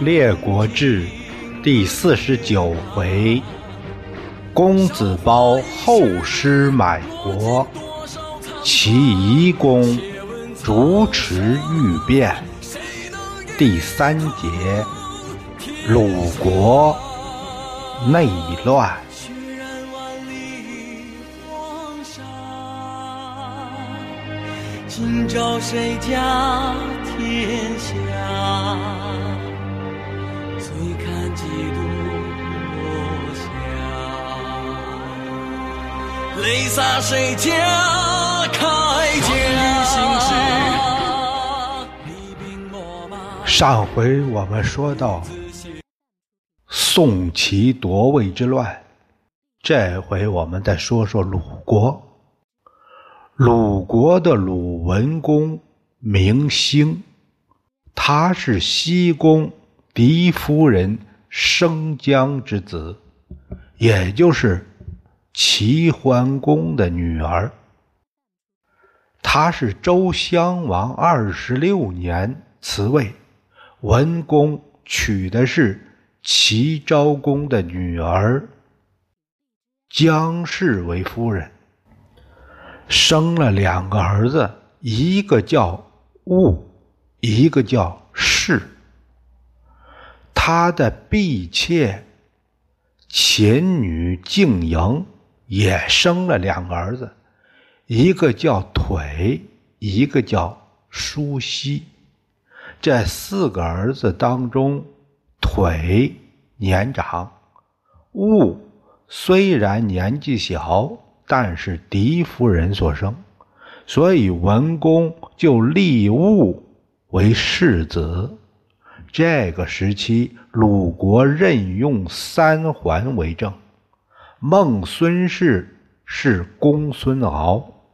列国志》第四十九回：公子包后师买国，齐夷公主持欲变。第三节：鲁国内乱。今朝谁家天下？泪洒谁家铠甲？上回我们说到宋齐夺位之乱，这回我们再说说鲁国。鲁国的鲁文公名兴，他是西宫狄夫人生姜之子，也就是齐桓公的女儿。他是周襄王二十六年辞位，文公娶的是齐昭公的女儿姜氏为夫人，生了两个儿子，一个叫戊，一个叫氏。他的婢妾秦女静莹也生了两个儿子。一个叫腿，一个叫舒西。这四个儿子当中，腿年长，戊虽然年纪小，但是狄夫人所生，所以文公就立戊为世子。这个时期，鲁国任用三桓为政，孟孙氏是公孙敖。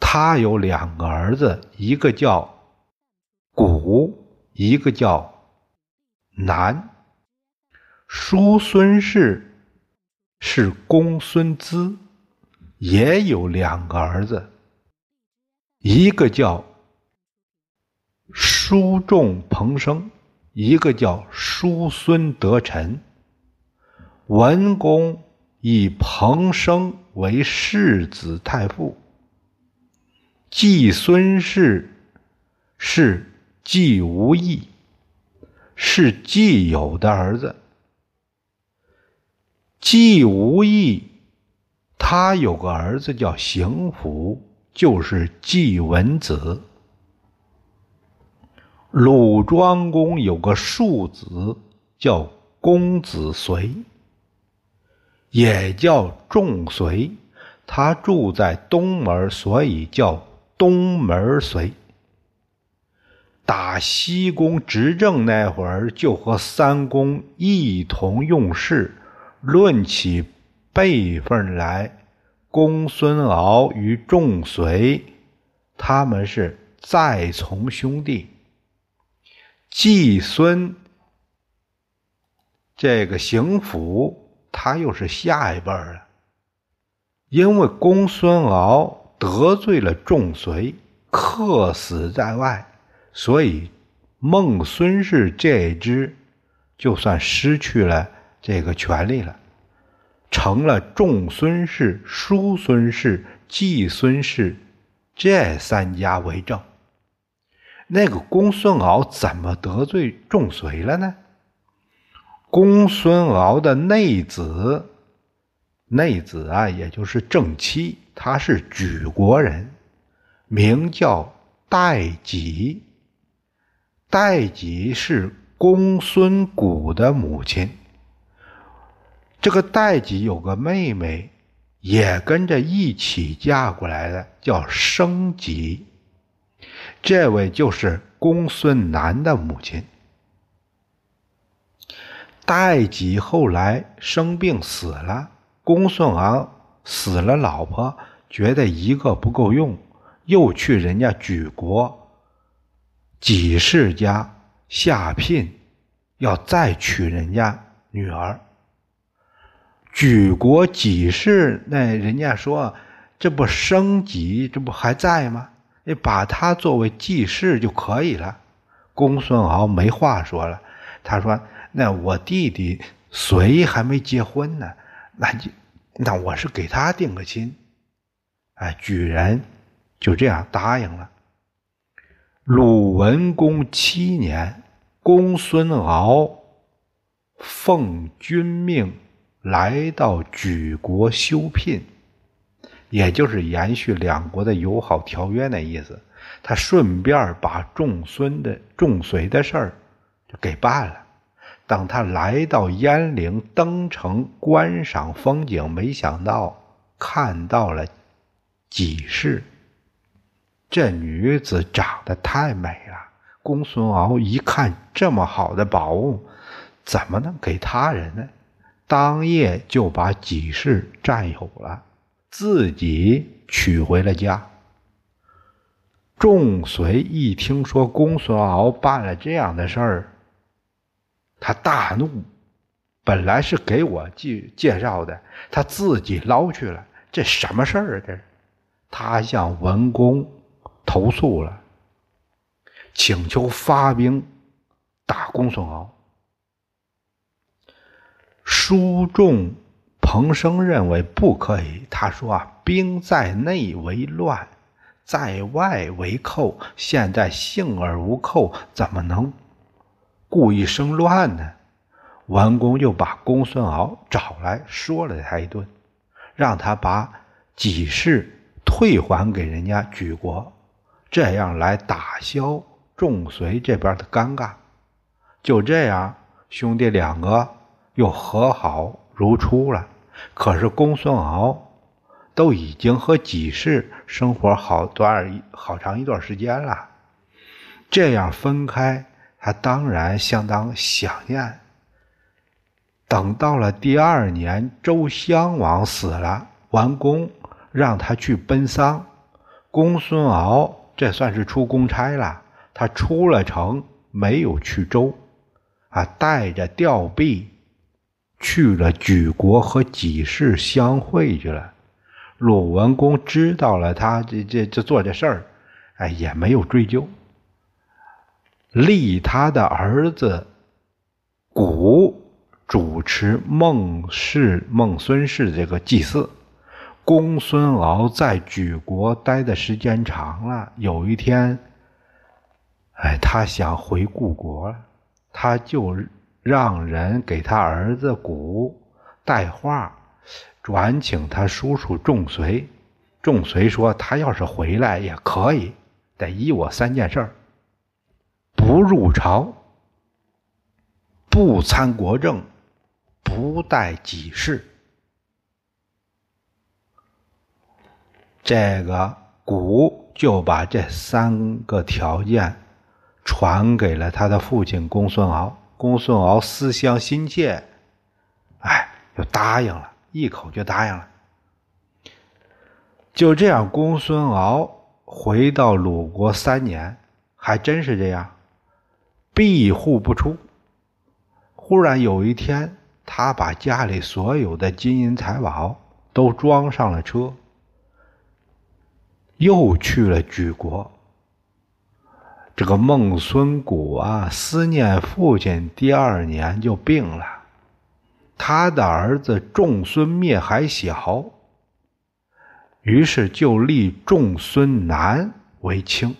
他有两个儿子，一个叫古，一个叫南。叔孙氏是公孙资，也有两个儿子，一个叫叔仲彭生，一个叫叔孙得臣。文公以彭生为世子太傅。季孙氏是季无义，是季友的儿子。季无义，他有个儿子叫邢府，就是季文子。鲁庄公有个庶子叫公子随，也叫仲随，他住在东门，所以叫。东门随打西宫执政那会儿，就和三公一同用事，论起辈分来，公孙敖与仲随他们是再从兄弟。季孙这个行府，他又是下一辈了，因为公孙敖。得罪了仲随，客死在外，所以孟孙氏这支就算失去了这个权利了，成了仲孙氏、叔孙氏、季孙氏这三家为政。那个公孙敖怎么得罪仲随了呢？公孙敖的内子，内子啊，也就是正妻。他是莒国人，名叫戴己。戴己是公孙贾的母亲。这个戴己有个妹妹，也跟着一起嫁过来的，叫生己。这位就是公孙南的母亲。戴己后来生病死了，公孙敖。死了老婆，觉得一个不够用，又去人家举国几世家下聘，要再娶人家女儿。举国几世那人家说，这不生己，这不还在吗？你把他作为继室就可以了。公孙敖没话说了，他说：“那我弟弟隋还没结婚呢，那就那我是给他定个亲。”哎，举人就这样答应了。鲁文公七年，公孙敖奉君命来到莒国修聘。也就是延续两国的友好条约那意思，他顺便把仲孙的仲随的事儿就给办了。等他来到鄢陵登城观赏风景，没想到看到了己氏。这女子长得太美了，公孙敖一看这么好的宝物，怎么能给他人呢？当夜就把己氏占有了。自己娶回了家。仲随一听说公孙敖办了这样的事儿，他大怒。本来是给我介介绍的，他自己捞去了，这什么事儿啊？这，他向文公投诉了，请求发兵打公孙敖。书仲。彭生认为不可以。他说：“啊，兵在内为乱，在外为寇。现在幸而无寇，怎么能故意生乱呢？”文公就把公孙敖找来说了他一顿，让他把己氏退还给人家举国，这样来打消仲随这边的尴尬。就这样，兄弟两个又和好如初了。可是公孙敖都已经和己氏生活好段好长一段时间了，这样分开，他当然相当想念。等到了第二年，周襄王死了，完公让他去奔丧，公孙敖这算是出公差了，他出了城，没有去周，啊，带着吊臂。去了举国和己氏相会去了，鲁文公知道了他这这这做这事儿，哎，也没有追究，立他的儿子古主持孟氏孟孙氏这个祭祀。公孙敖在举国待的时间长了，有一天，哎，他想回故国了，他就。让人给他儿子古带话，转请他叔叔仲随。仲随说：“他要是回来也可以，得依我三件事儿：不入朝，不参国政，不带己事。”这个古就把这三个条件传给了他的父亲公孙敖。公孙敖思乡心切，哎，就答应了，一口就答应了。就这样，公孙敖回到鲁国三年，还真是这样，闭户不出。忽然有一天，他把家里所有的金银财宝都装上了车，又去了莒国。这个孟孙谷啊，思念父亲，第二年就病了。他的儿子仲孙灭还小，于是就立仲孙南为卿。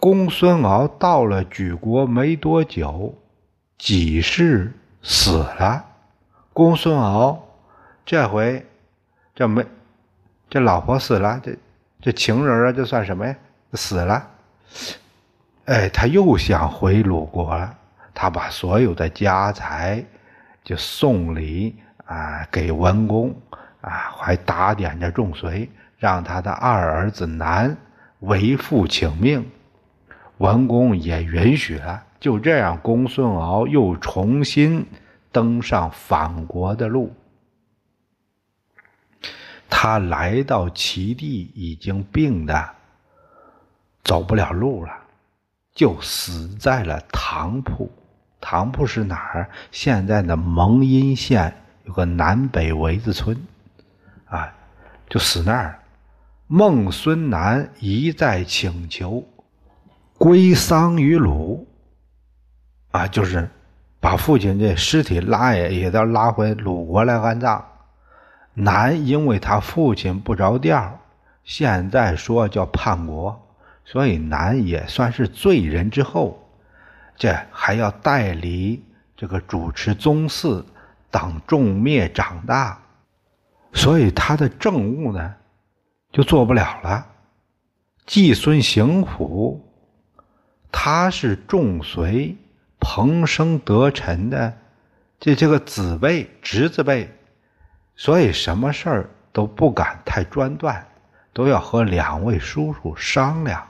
公孙敖到了莒国没多久，己氏死了。公孙敖这回这没这老婆死了，这这情人啊，这算什么呀？死了，哎，他又想回鲁国了。他把所有的家财就送礼啊给文公啊，还打点着仲随，让他的二儿子南为父请命。文公也允许了。就这样，公孙敖又重新登上返国的路。他来到齐地，已经病的。走不了路了，就死在了唐铺。唐铺是哪儿？现在的蒙阴县有个南北围子村，啊，就死那儿。孟孙南一再请求归丧于鲁，啊，就是把父亲这尸体拉也也要拉回鲁国来安葬。南因为他父亲不着调，现在说叫叛国，所以南也算是罪人之后，这还要代理这个主持宗祀，等众灭长大，所以他的政务呢。就做不了了。季孙行虎，他是仲随彭生得臣的这这个子辈、侄子辈，所以什么事儿都不敢太专断，都要和两位叔叔商量。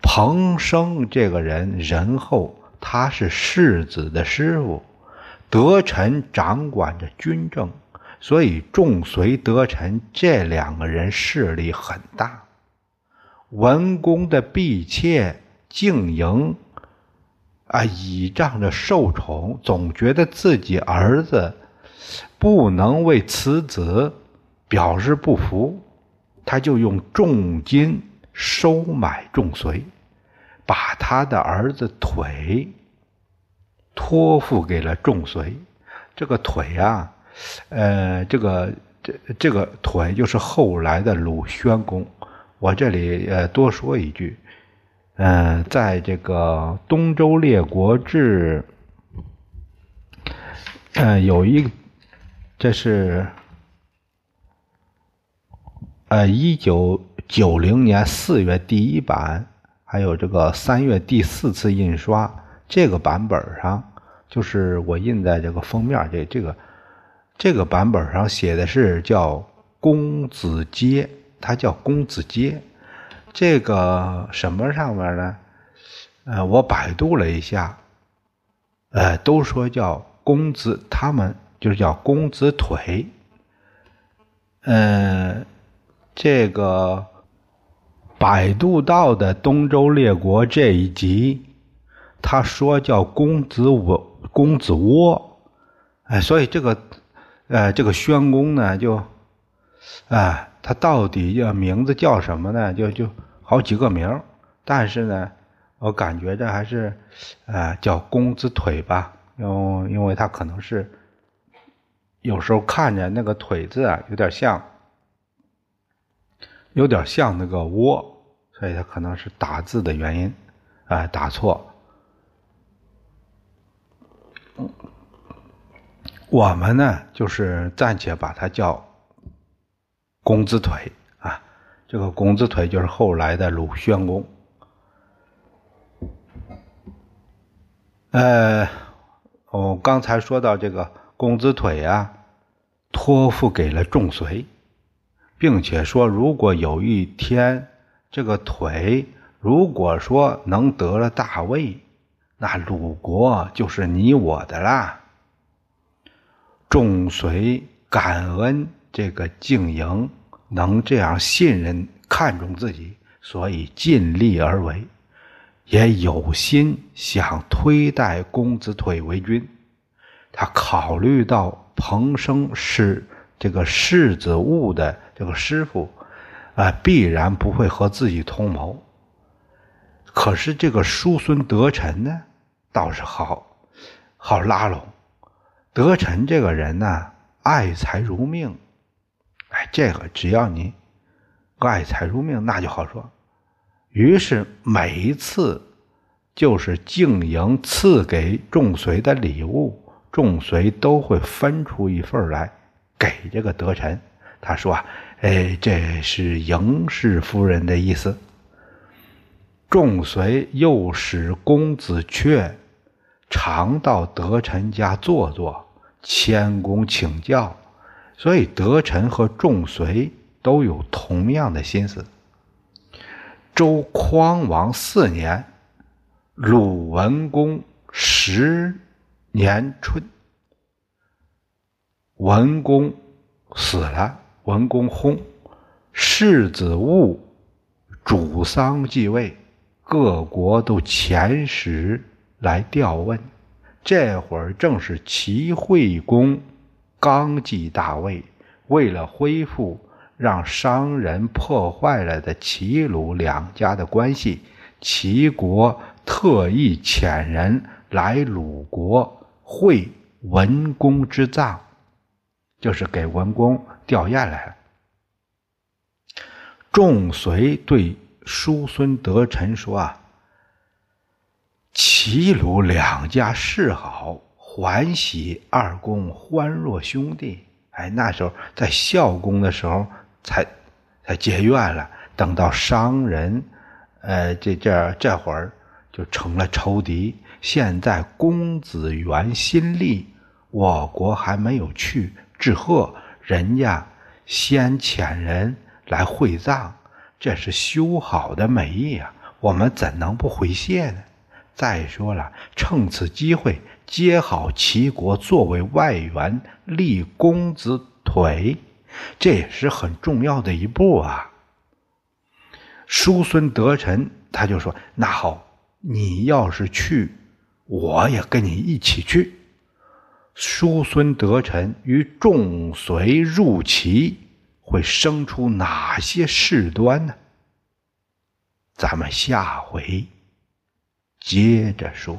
彭生这个人仁厚，他是世子的师傅，德臣掌管着军政。所以，仲随、德臣这两个人势力很大。文公的婢妾静营啊，倚仗着受宠，总觉得自己儿子不能为此子表示不服，他就用重金收买仲随，把他的儿子腿托付给了仲随。这个腿啊。呃，这个这这个腿就是后来的鲁宣公。我这里呃多说一句，嗯，在这个《东周列国志》，呃，有一，这是呃一九九零年四月第一版，还有这个三月第四次印刷，这个版本上就是我印在这个封面这这个。这个版本上写的是叫公子阶，他叫公子阶。这个什么上面呢？呃，我百度了一下，呃，都说叫公子，他们就是叫公子腿。嗯，这个百度到的东周列国这一集，他说叫公子窝，公子窝。哎，所以这个。呃，这个宣公呢，就，啊，他到底叫名字叫什么呢？就就好几个名但是呢，我感觉这还是，呃，叫公子腿吧，因因为他可能是，有时候看着那个腿字啊，有点像，有点像那个窝，所以他可能是打字的原因，啊，打错。我们呢，就是暂且把它叫公子腿。这个公子腿就是后来的鲁宣公。呃，我刚才说到这个公子腿啊，托付给了仲随，并且说，如果有一天这个腿如果说能得了大位，那鲁国就是你我的啦。仲随感恩这个静营能这样信任看重自己，所以尽力而为，也有心想推戴公子腿为君。他考虑到彭生是这个世子务的这个师傅，啊，必然不会和自己同谋。可是这个叔孙得臣呢，倒是好好拉拢。德臣这个人呢，爱财如命，这个只要你爱财如命，那就好说。于是每一次就是静营赐给仲随的礼物，仲随都会分出一份来给这个德臣。他说啊：“哎，这是迎氏夫人的意思。”仲随又使公子阙常到德臣家坐坐。谦恭请教，所以德臣和仲随都有同样的心思。周匡王四年，鲁文公十年春，文公死了，文公薨，世子务主丧继位，各国都遣使来调问。这会儿正是齐惠公刚继大位，为了恢复让商人破坏了的齐鲁两家的关系，齐国特意遣人来鲁国会文公之葬，就是给文公吊唁来了。仲随对叔孙得臣说：“啊，齐鲁两家示好，欢喜二公欢若兄弟。哎，那时候在孝公的时候才才结怨了，等到商人，呃，这这这会儿就成了仇敌。现在公子元新立，我国还没有去致贺，人家先遣人。”来会葬，这是修好的美意啊！我们怎能不回谢呢？再说了，趁此机会接好齐国作为外援，立公子腿，这也是很重要的一步啊。叔孙得臣，他就说：“那好，你要是去，我也跟你一起去。”叔孙得臣与众随入齐。会生出哪些事端呢？咱们下回接着说。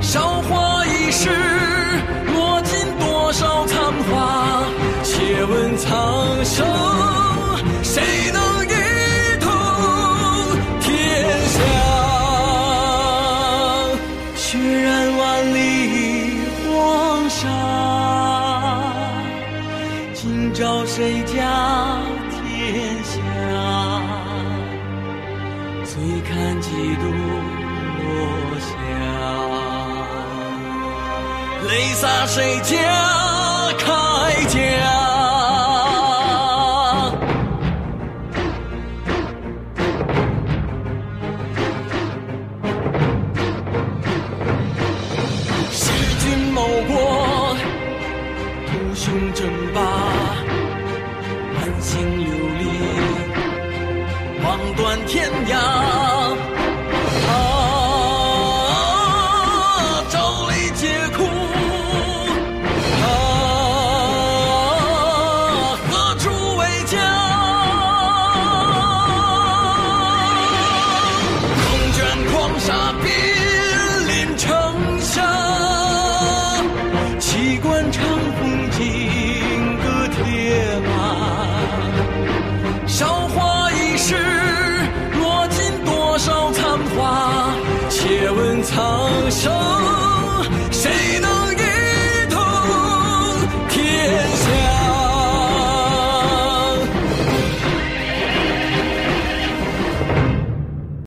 韶华泪洒谁家铠甲？